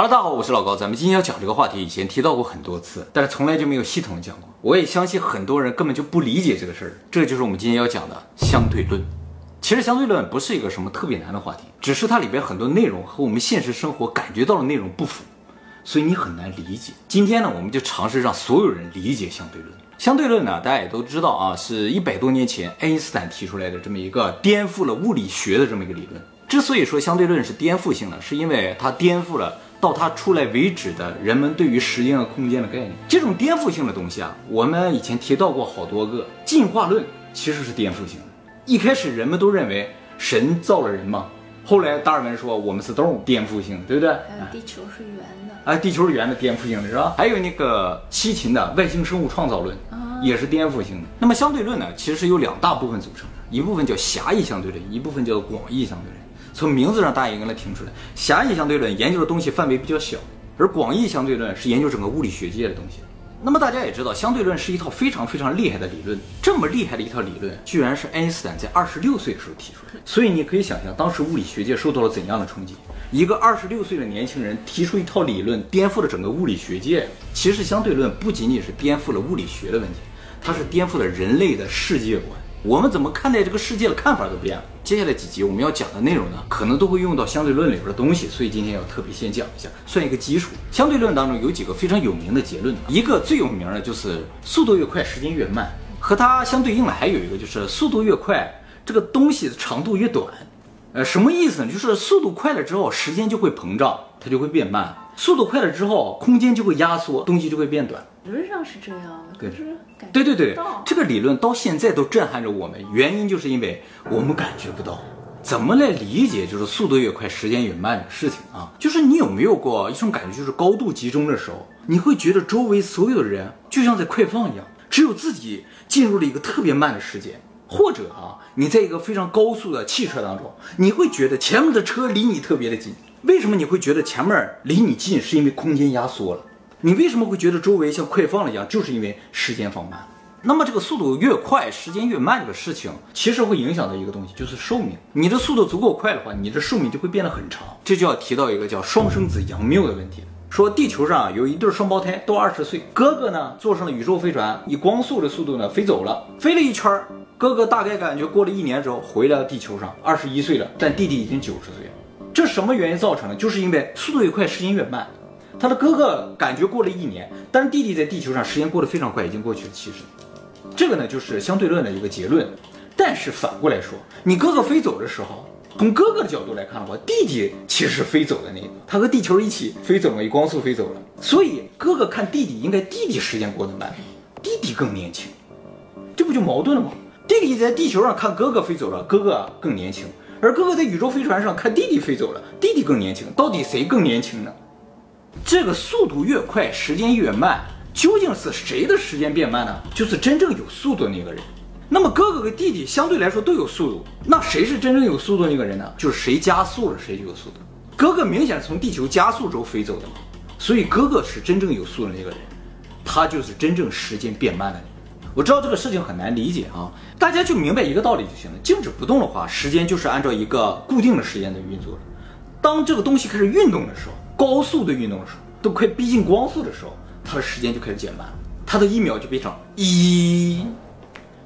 哈喽大家好，我是老高。咱们今天要讲这个话题，以前提到过很多次，但是从来就没有系统的讲过。我也相信很多人根本就不理解这个事儿。这就是我们今天要讲的相对论。其实相对论不是一个什么特别难的话题，只是它里边很多内容和我们现实生活感觉到的内容不符，所以你很难理解。今天呢，我们就尝试让所有人理解相对论。相对论呢，大家也都知道啊，是一百多年前爱因斯坦提出来的这么一个颠覆了物理学的这么一个理论。之所以说相对论是颠覆性的，是因为它颠覆了。到它出来为止的人们对于时间和空间的概念，这种颠覆性的东西啊，我们以前提到过好多个。进化论其实是颠覆性的。一开始人们都认为神造了人嘛，后来达尔文说我们是动物，颠覆性的，对不对？还有地球是圆的，哎，地球是圆的，颠覆性的是吧？还有那个西秦的外星生物创造论，也是颠覆性的。那么相对论呢，其实是由两大部分组成的，一部分叫狭义相对论，一部分叫做广义相对论。从名字上，大家应该能听出来，狭义相对论研究的东西范围比较小，而广义相对论是研究整个物理学界的东西。那么大家也知道，相对论是一套非常非常厉害的理论。这么厉害的一套理论，居然是爱因斯坦在二十六岁的时候提出来的。所以你可以想象，当时物理学界受到了怎样的冲击？一个二十六岁的年轻人提出一套理论，颠覆了整个物理学界。其实相对论不仅仅是颠覆了物理学的问题，它是颠覆了人类的世界观。我们怎么看待这个世界的看法都变了。接下来几集我们要讲的内容呢，可能都会用到相对论里边的东西，所以今天要特别先讲一下，算一个基础。相对论当中有几个非常有名的结论，一个最有名的就是速度越快，时间越慢。和它相对应的还有一个就是速度越快，这个东西的长度越短。呃，什么意思呢？就是速度快了之后，时间就会膨胀，它就会变慢；速度快了之后，空间就会压缩，东西就会变短。理论上是这样的，可是感对对对，这个理论到现在都震撼着我们，原因就是因为我们感觉不到怎么来理解，就是速度越快，时间越慢的事情啊。就是你有没有过一种感觉，就是高度集中的时候，你会觉得周围所有的人就像在快放一样，只有自己进入了一个特别慢的时间，或者啊，你在一个非常高速的汽车当中，你会觉得前面的车离你特别的近。为什么你会觉得前面离你近？是因为空间压缩了。你为什么会觉得周围像快放了一样？就是因为时间放慢。那么这个速度越快，时间越慢这个事情，其实会影响到一个东西，就是寿命。你的速度足够快的话，你的寿命就会变得很长。这就要提到一个叫双生子杨谬的问题。说地球上有一对双胞胎，都二十岁，哥哥呢坐上了宇宙飞船，以光速的速度呢飞走了，飞了一圈，哥哥大概感觉过了一年之后回来了地球上，二十一岁了，但弟弟已经九十岁了。这什么原因造成的？就是因为速度越快，时间越慢。他的哥哥感觉过了一年，但是弟弟在地球上时间过得非常快，已经过去了七十年。这个呢就是相对论的一个结论。但是反过来说，你哥哥飞走的时候，从哥哥的角度来看的话，弟弟其实飞走的那个，他和地球一起飞走了，以光速飞走了。所以哥哥看弟弟，应该弟弟时间过得慢，弟弟更年轻，这不就矛盾了吗？弟弟在地球上看哥哥飞走了，哥哥更年轻，而哥哥在宇宙飞船上看弟弟飞走了，弟弟更年轻，到底谁更年轻呢？这个速度越快，时间越慢，究竟是谁的时间变慢呢？就是真正有速度的那个人。那么哥哥和弟弟相对来说都有速度，那谁是真正有速度那个人呢？就是谁加速了，谁就有速度。哥哥明显从地球加速轴飞走的嘛，所以哥哥是真正有速度的那个人，他就是真正时间变慢的人。我知道这个事情很难理解啊，大家就明白一个道理就行了。静止不动的话，时间就是按照一个固定的时间在运作着。当这个东西开始运动的时候，高速的运动的时候，都快逼近光速的时候，它的时间就开始减慢，它的一秒就变成一，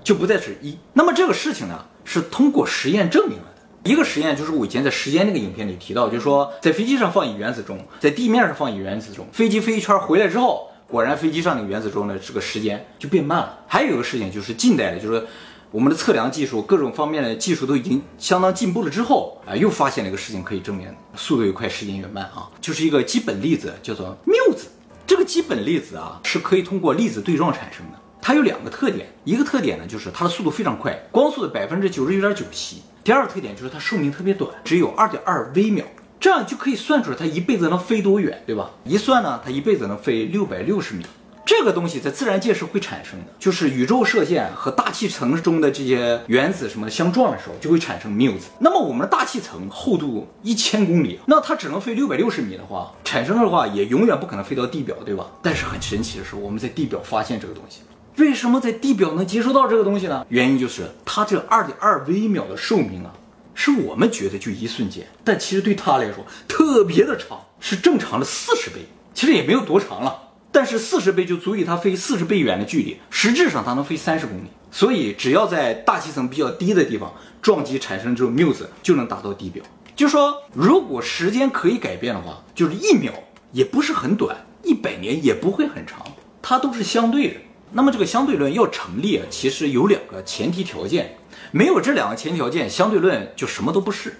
就不再是一。那么这个事情呢，是通过实验证明了的。一个实验就是我以前在时间那个影片里提到，就是说在飞机上放一原子钟，在地面上放一原子钟，飞机飞一圈回来之后，果然飞机上那个原子钟的这个时间就变慢了。还有一个事情就是近代的，就是。我们的测量技术，各种方面的技术都已经相当进步了之后，啊，又发现了一个事情，可以证明速度越快，时间越慢啊，就是一个基本粒子，叫做缪子。这个基本粒子啊，是可以通过粒子对撞产生的。它有两个特点，一个特点呢，就是它的速度非常快，光速的百分之九十九点九七。第二个特点就是它寿命特别短，只有二点二微秒，这样就可以算出来它一辈子能飞多远，对吧？一算呢，它一辈子能飞六百六十米。这个东西在自然界是会产生的，就是宇宙射线和大气层中的这些原子什么的相撞的时候，就会产生缪子。那么我们的大气层厚度一千公里，那它只能飞六百六十米的话，产生的话也永远不可能飞到地表，对吧？但是很神奇的是，我们在地表发现这个东西。为什么在地表能接收到这个东西呢？原因就是它这二点二微秒的寿命啊，是我们觉得就一瞬间，但其实对他来说特别的长，是正常的四十倍。其实也没有多长了，但是四十倍就足以他飞四十倍远的距离，实质上他能飞三十公里。所以只要在大气层比较低的地方撞击产生这种 muse，就能达到地表。就说如果时间可以改变的话，就是一秒也不是很短，一百年也不会很长，它都是相对的。那么这个相对论要成立啊，其实有两个前提条件，没有这两个前提条件，相对论就什么都不是。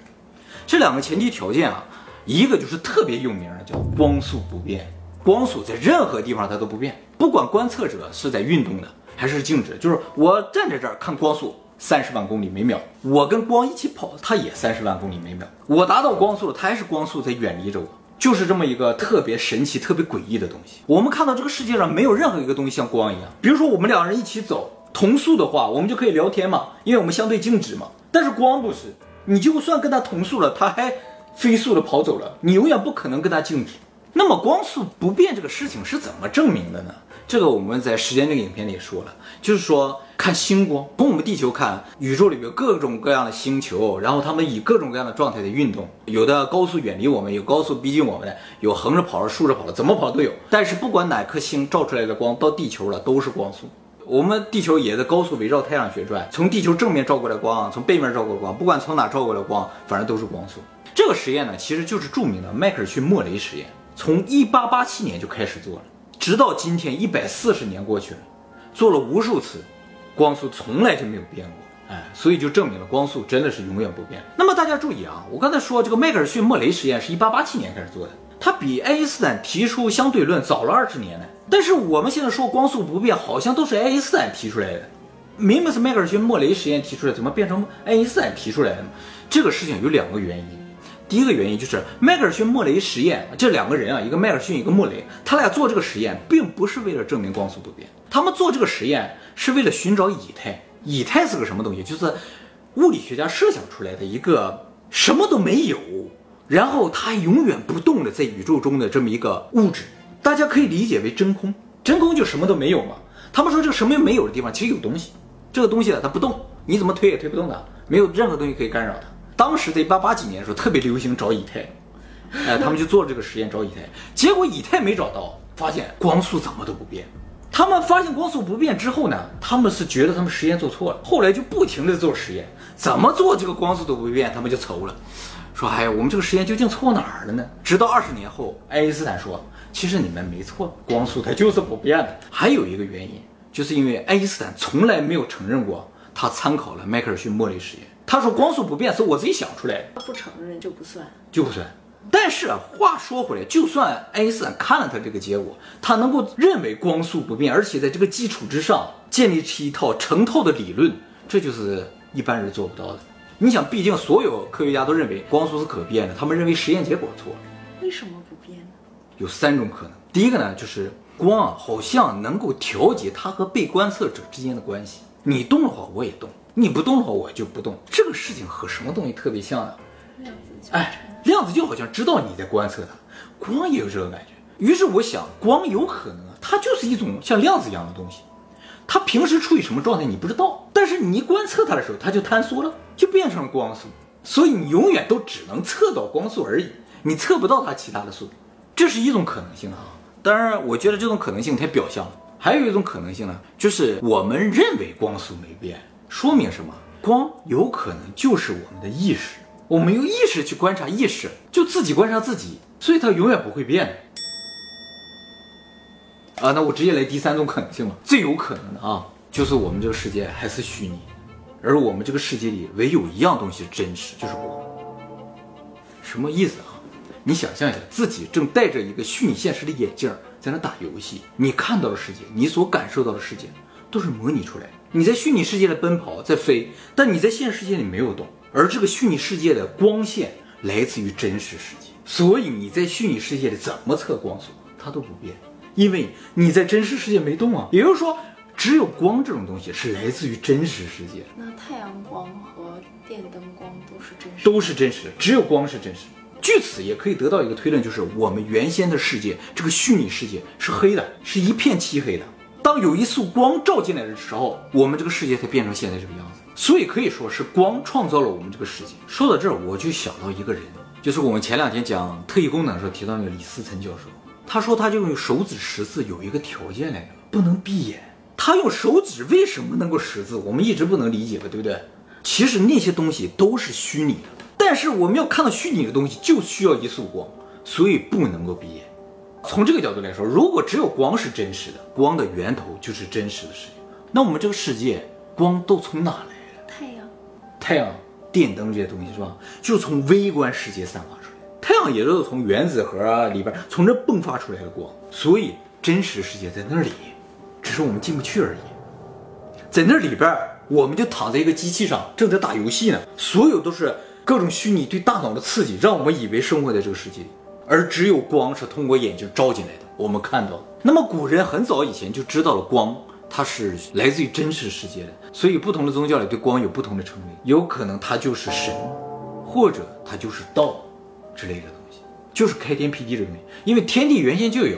这两个前提条件啊，一个就是特别有名的，叫光速不变。光速在任何地方它都不变，不管观测者是在运动的还是静止，就是我站在这儿看光速三十万公里每秒，我跟光一起跑，它也三十万公里每秒。我达到光速了，它还是光速在远离着我。就是这么一个特别神奇、特别诡异的东西。我们看到这个世界上没有任何一个东西像光一样。比如说，我们两个人一起走，同速的话，我们就可以聊天嘛，因为我们相对静止嘛。但是光不是，你就算跟它同速了，它还飞速的跑走了，你永远不可能跟它静止。那么光速不变这个事情是怎么证明的呢？这个我们在时间这个影片里说了，就是说看星光，从我们地球看，宇宙里面各种各样的星球，然后它们以各种各样的状态在运动，有的高速远离我们，有高速逼近我们的，有横着跑的，竖着跑的，怎么跑都有。但是不管哪颗星照出来的光到地球了，都是光速。我们地球也在高速围绕太阳旋转，从地球正面照过来光，从背面照过来光，不管从哪照过来光，反正都是光速。这个实验呢，其实就是著名的迈克尔逊莫雷实验。从一八八七年就开始做了，直到今天一百四十年过去了，做了无数次，光速从来就没有变过，哎，所以就证明了光速真的是永远不变。那么大家注意啊，我刚才说这个迈克尔逊莫雷实验是一八八七年开始做的，它比爱因斯坦提出相对论早了二十年呢。但是我们现在说光速不变，好像都是爱因斯坦提出来的，明明是迈克尔逊莫雷实验提出来，怎么变成爱因斯坦提出来的呢？这个事情有两个原因。第一个原因就是迈克尔逊莫雷实验，这两个人啊，一个迈克尔逊，一个莫雷，他俩做这个实验，并不是为了证明光速不变，他们做这个实验是为了寻找以太。以太是个什么东西？就是物理学家设想出来的一个什么都没有，然后它永远不动的在宇宙中的这么一个物质，大家可以理解为真空。真空就什么都没有嘛。他们说这个什么也没有的地方，其实有东西，这个东西呢，它不动，你怎么推也推不动它，没有任何东西可以干扰它。当时在一八八几年的时候，特别流行找以太，哎，他们就做了这个实验找以太，结果以太没找到，发现光速怎么都不变。他们发现光速不变之后呢，他们是觉得他们实验做错了，后来就不停的做实验，怎么做这个光速都不变，他们就愁了，说哎呀，我们这个实验究竟错哪儿了呢？直到二十年后，爱因斯坦说，其实你们没错，光速它就是不变的。还有一个原因，就是因为爱因斯坦从来没有承认过他参考了迈克尔逊莫雷实验。他说光速不变是我自己想出来的，不承认就不算，就不算。但是啊，话说回来，就算爱因斯坦看了他这个结果，他能够认为光速不变，而且在这个基础之上建立起一套成套的理论，这就是一般人做不到的。你想，毕竟所有科学家都认为光速是可变的，他们认为实验结果错了。为什么不变呢？有三种可能。第一个呢，就是光啊，好像能够调节它和被观测者之间的关系，你动的话，我也动。你不动的话，我就不动。这个事情和什么东西特别像呢？量子哎，量子就好像知道你在观测它，光也有这个感觉。于是我想，光有可能啊，它就是一种像量子一样的东西。它平时处于什么状态你不知道，但是你一观测它的时候，它就坍缩了，就变成了光速。所以你永远都只能测到光速而已，你测不到它其他的速度。这是一种可能性啊。当然，我觉得这种可能性太表象了。还有一种可能性呢，就是我们认为光速没变。说明什么？光有可能就是我们的意识，我们用意识去观察意识，就自己观察自己，所以它永远不会变。啊，那我直接来第三种可能性吧。最有可能的啊，就是我们这个世界还是虚拟，而我们这个世界里唯有一样东西真实，就是光。什么意思啊？你想象一下，自己正戴着一个虚拟现实的眼镜，在那打游戏，你看到的世界，你所感受到的世界，都是模拟出来的。你在虚拟世界里奔跑，在飞，但你在现实世界里没有动，而这个虚拟世界的光线来自于真实世界，所以你在虚拟世界里怎么测光速，它都不变，因为你在真实世界没动啊。也就是说，只有光这种东西是来自于真实世界。那太阳光和电灯光都是真实，都是真实的，只有光是真实。据此也可以得到一个推论，就是我们原先的世界，这个虚拟世界是黑的，是一片漆黑的。当有一束光照进来的时候，我们这个世界才变成现在这个样子。所以可以说是光创造了我们这个世界。说到这儿，我就想到一个人，就是我们前两天讲特异功能的时候提到那个李思岑教授。他说他就用手指识字有一个条件来着，不能闭眼。他用手指为什么能够识字？我们一直不能理解的，对不对？其实那些东西都是虚拟的，但是我们要看到虚拟的东西，就需要一束光，所以不能够闭眼。从这个角度来说，如果只有光是真实的，光的源头就是真实的世界，那我们这个世界光都从哪来的？太阳，太阳、电灯这些东西是吧？就从微观世界散发出来。太阳也就是从原子核啊里边从这迸发出来的光，所以真实世界在那里，只是我们进不去而已。在那里边，我们就躺在一个机器上，正在打游戏呢，所有都是各种虚拟对大脑的刺激，让我们以为生活在这个世界里。而只有光是通过眼睛照进来的，我们看到。那么古人很早以前就知道了光，它是来自于真实世界的，所以不同的宗教里对光有不同的称谓，有可能它就是神，或者它就是道之类的东西，就是开天辟地的东西。因为天地原先就有，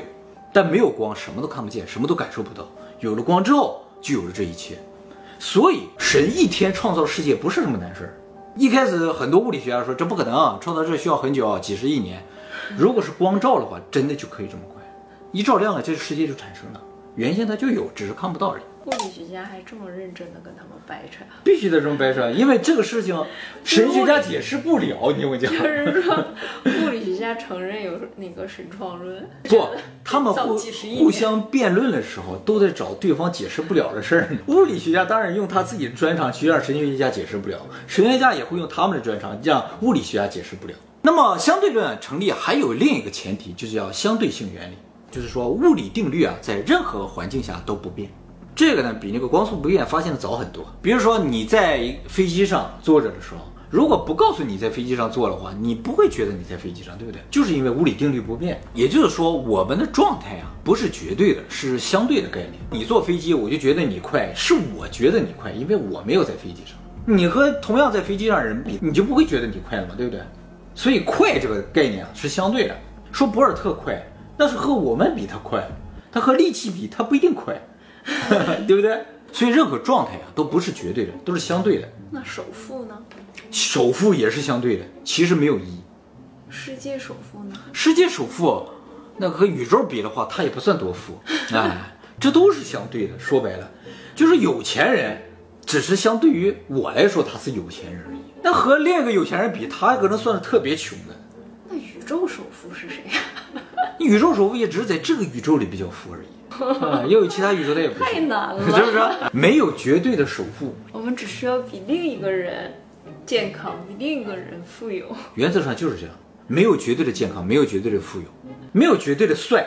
但没有光，什么都看不见，什么都感受不到。有了光之后，就有了这一切。所以神一天创造世界不是什么难事儿。一开始很多物理学家说这不可能，创造这需要很久，几十亿年。如果是光照的话，真的就可以这么快，一照亮了，这个世界就产生了。原先它就有，只是看不到而已。物理学家还这么认真的跟他们掰扯，必须得这么掰扯，因为这个事情 神学家解释不了。你听我讲，就是说，物理学家承认有那个神创论，不，他们互互相辩论的时候，都在找对方解释不了的事儿。物理学家当然用他自己的专长去让神学家解释不了，神学家也会用他们的专长让物理学家解释不了。那么相对论成立还有另一个前提，就是要相对性原理，就是说物理定律啊，在任何环境下都不变。这个呢，比那个光速不变发现的早很多。比如说你在飞机上坐着的时候，如果不告诉你在飞机上坐的话，你不会觉得你在飞机上，对不对？就是因为物理定律不变。也就是说，我们的状态啊，不是绝对的，是相对的概念。你坐飞机，我就觉得你快，是我觉得你快，因为我没有在飞机上。你和同样在飞机上人比，你就不会觉得你快了嘛，对不对？所以快这个概念啊是相对的。说博尔特快，那是和我们比他快，他和力气比他不一定快。对不对？所以任何状态啊都不是绝对的，都是相对的。那首富呢？首富也是相对的，其实没有意义。世界首富呢？世界首富，那和宇宙比的话，他也不算多富。哎，这都是相对的。说白了，就是有钱人，只是相对于我来说他是有钱人而已。那和另一个有钱人比，他可能算是特别穷的。那宇宙首富是谁呀？宇宙首富也只是在这个宇宙里比较富而已。啊，也有其他宇宙的也不太难了 是不了。是？没有绝对的首富，我们只需要比另一个人健康，比另一个人富有。原则上就是这样，没有绝对的健康，没有绝对的富有，没有绝对的帅，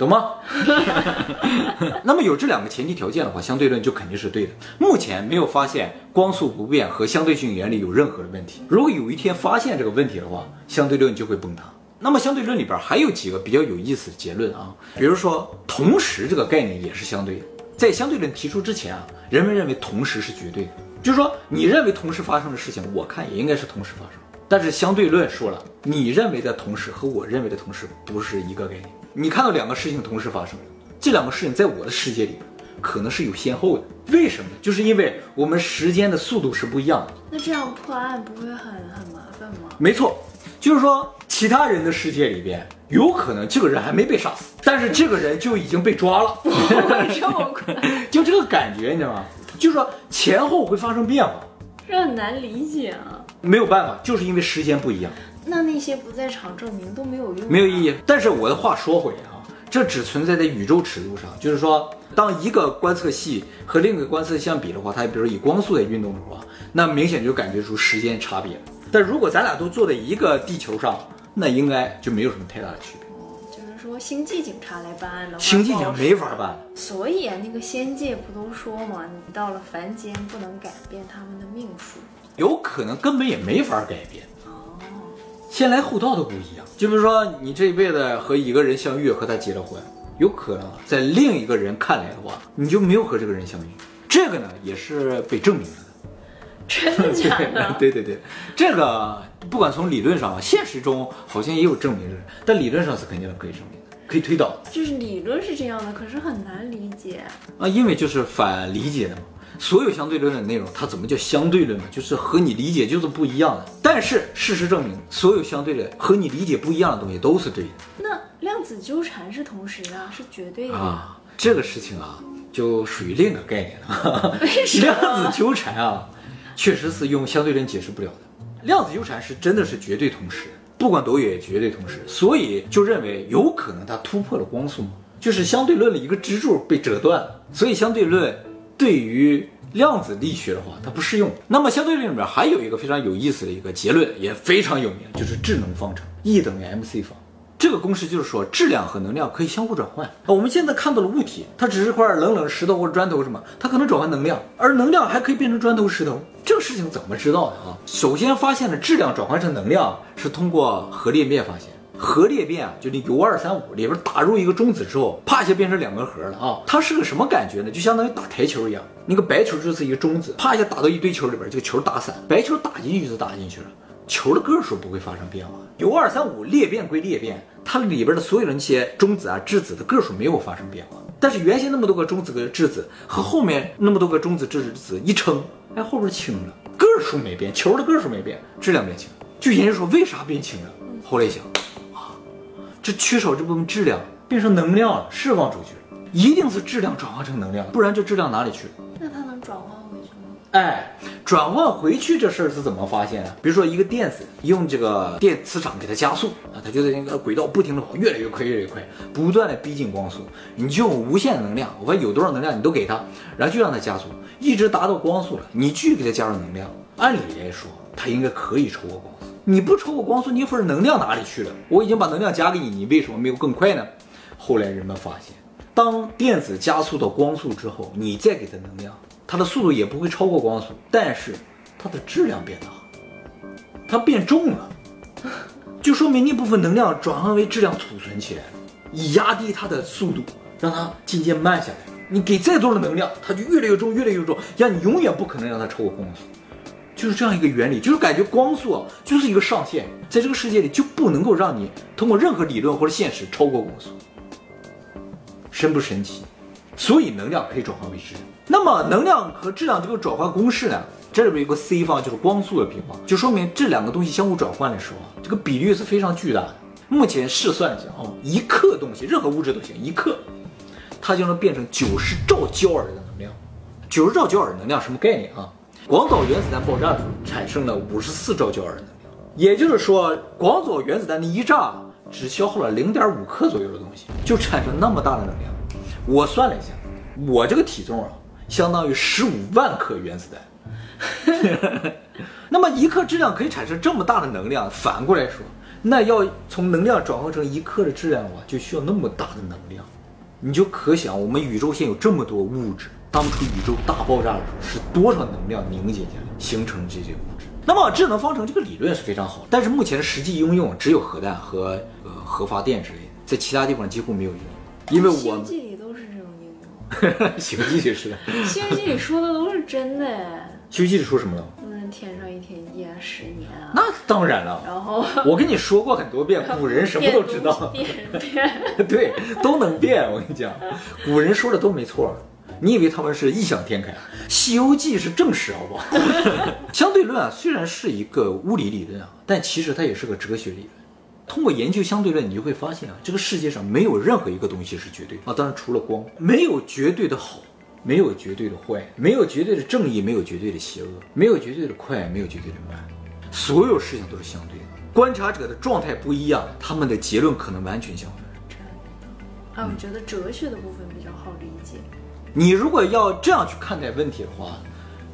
懂吗？那么有这两个前提条件的话，相对论就肯定是对的。目前没有发现光速不变和相对性原理有任何的问题。如果有一天发现这个问题的话，相对论就会崩塌。那么相对论里边还有几个比较有意思的结论啊，比如说同时这个概念也是相对的。在相对论提出之前啊，人们认为同时是绝对的，就是说你认为同时发生的事情，我看也应该是同时发生。但是相对论说了，你认为的同时和我认为的同时不是一个概念。你看到两个事情同时发生，这两个事情在我的世界里可能是有先后的。为什么？就是因为我们时间的速度是不一样的。那这样破案不会很很麻烦吗？没错，就是说其他人的世界里边，有可能这个人还没被杀死，但是这个人就已经被抓了，这么快，就这个感觉，你知道吗？就是说前后会发生变化，这很难理解啊。没有办法，就是因为时间不一样，那那些不在场证明都没有用，没有意义。但是我的话说回啊，这只存在在宇宙尺度上，就是说，当一个观测系和另一个观测相比的话，它比如以光速在运动的话，那明显就感觉出时间差别。但如果咱俩都坐在一个地球上，那应该就没有什么太大的区别。就是说星际警察来办案的话，星际警察没法办，所以啊，那个仙界不都说嘛，你到了凡间不能改变他们的命数。有可能根本也没法改变。哦，先来后到都不一样。就比如说，你这一辈子和一个人相遇，和他结了婚，有可能在另一个人看来的话，你就没有和这个人相遇。这个呢，也是被证明了的。真的 假的？对对对，这个不管从理论上，现实中好像也有证明的，但理论上是肯定可以证明的。可以推导就是理论是这样的，可是很难理解。啊，因为就是反理解的嘛。所有相对论的内容，它怎么叫相对论呢？就是和你理解就是不一样的。但是事实证明，所有相对论和你理解不一样的东西都是对的那量子纠缠是同时的，是绝对的。啊。这个事情啊，就属于另一个概念了。量子纠缠啊，确实是用相对论解释不了的。量子纠缠是真的是绝对同时，不管多远也绝对同时，所以就认为有可能它突破了光速，就是相对论的一个支柱被折断了，所以相对论对于量子力学的话，它不适用。那么相对论里面还有一个非常有意思的一个结论，也非常有名，就是质能方程，E 等于 mc 方。这个公式就是说，质量和能量可以相互转换。我们现在看到的物体，它只是块冷冷石头或者砖头什么，它可能转换能量，而能量还可以变成砖头、石头。这个事情怎么知道的啊？首先发现了质量转换成能量是通过核裂变发现。核裂变啊，就那铀二三五里边打入一个中子之后，啪一下变成两个核了啊！它是个什么感觉呢？就相当于打台球一样，那个白球就是一个中子，啪一下打到一堆球里边，这个球打散，白球打进去就打进去了。球的个数不会发生变化。铀二三五裂变归裂变，它里边的所有的那些中子啊、质子的个数没有发生变化。但是原先那么多个中子跟质子和后面那么多个中子质子一称，哎，后边轻了，个数没变，球的个数没变，质量变轻。就研究说为啥变轻了？后来想，这缺少这部分质量变成能量了，释放出去了，一定是质量转化成能量，不然这质量哪里去了？那它能转换回去吗？哎，转换回去这事儿是怎么发现的？比如说一个电子用这个电磁场给它加速啊，它就在那个轨道不停的跑，越来越快，越来越快，不断的逼近光速。你就用无限能量，我发现有多少能量你都给它，然后就让它加速，一直达到光速了，你继续给它加入能量，按理来说它应该可以超过光速。你不超过光速，你份能量哪里去了？我已经把能量加给你，你为什么没有更快呢？后来人们发现，当电子加速到光速之后，你再给它能量，它的速度也不会超过光速，但是它的质量变大，它变重了，就说明那部分能量转换为质量储存起来了，以压低它的速度，让它渐渐慢下来。你给再多的能量，它就越来越重，越来越重，让你永远不可能让它超过光速。就是这样一个原理，就是感觉光速啊，就是一个上限，在这个世界里就不能够让你通过任何理论或者现实超过光速，神不神奇？所以能量可以转换为质。那么能量和质量这个转换公式呢？这里边有个 c 方，就是光速的平方，就说明这两个东西相互转换的时候，这个比率是非常巨大的。目前试算一下啊，一克东西，任何物质都行，一克，它就能变成九十兆焦耳的能量。九十兆焦耳能量什么概念啊？广岛原子弹爆炸的时候产生了五十四兆焦耳能量，也就是说，广岛原子弹的一炸只消耗了零点五克左右的东西，就产生那么大的能量。我算了一下，我这个体重啊，相当于十五万克原子弹。那么一克质量可以产生这么大的能量，反过来说，那要从能量转换成一克的质量的话，就需要那么大的能量。你就可想，我们宇宙现有这么多物质，当初宇宙大爆炸的时候是多少能量凝结下来形成这些物质？那么智能方程这个理论是非常好，但是目前实际应用只有核弹和呃核发电之类的，在其他地方几乎没有应用，因为我星际里都是这种应用，星际就是，星际里说的都是真的哎。星际里说什么了？嗯天上一天，地下十年啊。那当然了，然后 我跟你说过很多遍，古人什么都知道，变 变。对，都能变。我跟你讲，古人说的都没错。你以为他们是异想天开？《西游记》是正史，好不好？相对论啊，虽然是一个物理理论啊，但其实它也是个哲学理论。通过研究相对论，你就会发现啊，这个世界上没有任何一个东西是绝对的啊，当然除了光，没有绝对的好，没有绝对的坏，没有绝对的正义，没有绝对的邪恶，没有绝对的快，没有绝对的慢，所有事情都是相对的。观察者的状态不一样，他们的结论可能完全相反。啊，我觉得哲学的部分比较好理解。你如果要这样去看待问题的话，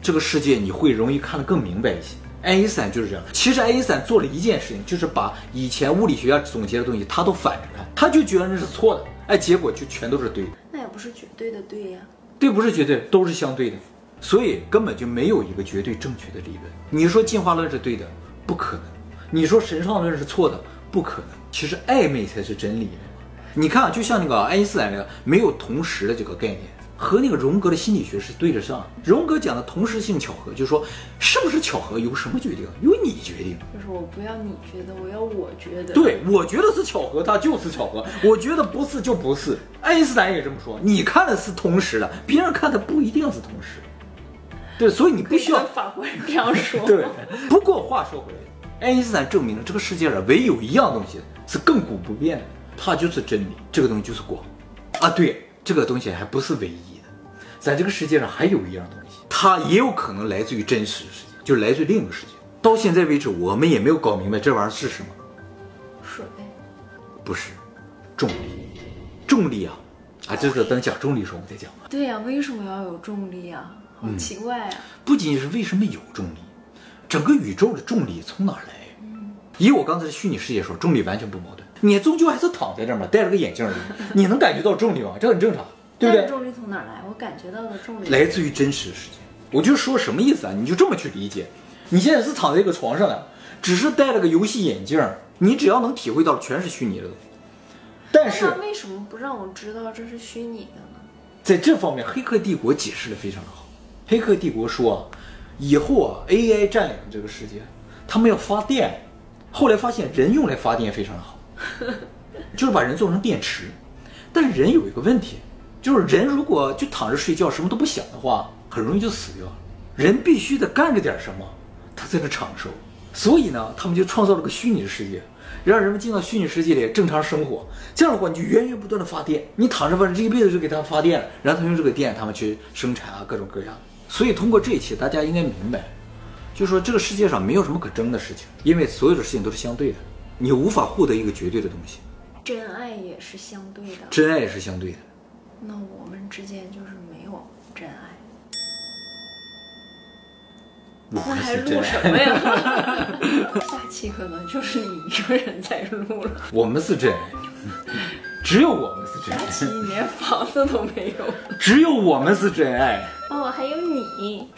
这个世界你会容易看得更明白一些。爱因斯坦就是这样。其实爱因斯坦做了一件事情，就是把以前物理学家总结的东西，他都反着看，他就觉得那是错的，哎，结果就全都是对的。那也不是绝对的对呀。对不是绝对，都是相对的，所以根本就没有一个绝对正确的理论。你说进化论是对的，不可能；你说神创论是错的，不可能。其实暧昧才是真理。你看啊，就像那个爱因斯坦那个没有同时的这个概念，和那个荣格的心理学是对着上。荣格讲的同时性巧合，就是说是不是巧合由什么决定？由你决定。就是我不要你觉得，我要我觉得。对，我觉得是巧合，它就是巧合；我觉得不是就不是。爱因斯坦也这么说，你看的是同时的，别人看的不一定是同时。对，所以你必须要法国人这样说。对，不过话说回来，爱因斯坦证明了这个世界上唯有一样东西是亘古不变的，它就是真理，这个东西就是光。啊，对。这个东西还不是唯一的，在这个世界上还有一样东西，它也有可能来自于真实世界，就是来自于另一个世界。到现在为止，我们也没有搞明白这玩意儿是什么。水？不是，重力。重力啊，啊，这个等讲重力时候我们再讲。对呀，为什么要有重力啊？好奇怪啊！不仅仅是为什么有重力，整个宇宙的重力从哪来？以我刚才的虚拟世界说，重力完全不矛盾。你终究还是躺在这儿嘛，戴着个眼镜儿，你能感觉到重力吗？这很正常，对不对？重力从哪来？我感觉到的重力来自于真实的世界。我就说什么意思啊？你就这么去理解。你现在是躺在一个床上的，只是戴了个游戏眼镜儿，你只要能体会到全是虚拟的。但是为什么不让我知道这是虚拟的呢？在这方面，《黑客帝国》解释的非常的好。《黑客帝国》说，以后啊，AI 占领这个世界，他们要发电，后来发现人用来发电非常的好。就是把人做成电池，但是人有一个问题，就是人如果就躺着睡觉什么都不想的话，很容易就死掉了。人必须得干着点什么，他才能长寿。所以呢，他们就创造了个虚拟的世界，让人们进到虚拟世界里正常生活。这样的话，你就源源不断的发电，你躺着吧，这一辈子就给他发电，然后他用这个电，他们去生产啊，各种各样。所以通过这一期，大家应该明白，就是说这个世界上没有什么可争的事情，因为所有的事情都是相对的。你无法获得一个绝对的东西，真爱也是相对的，真爱也是相对的。那我们之间就是没有真爱，那还录什么呀？下期可能就是你一个人在录了。我们是真爱，只有我们是真爱。下期连房子都没有，只有我们是真爱。哦，还有你。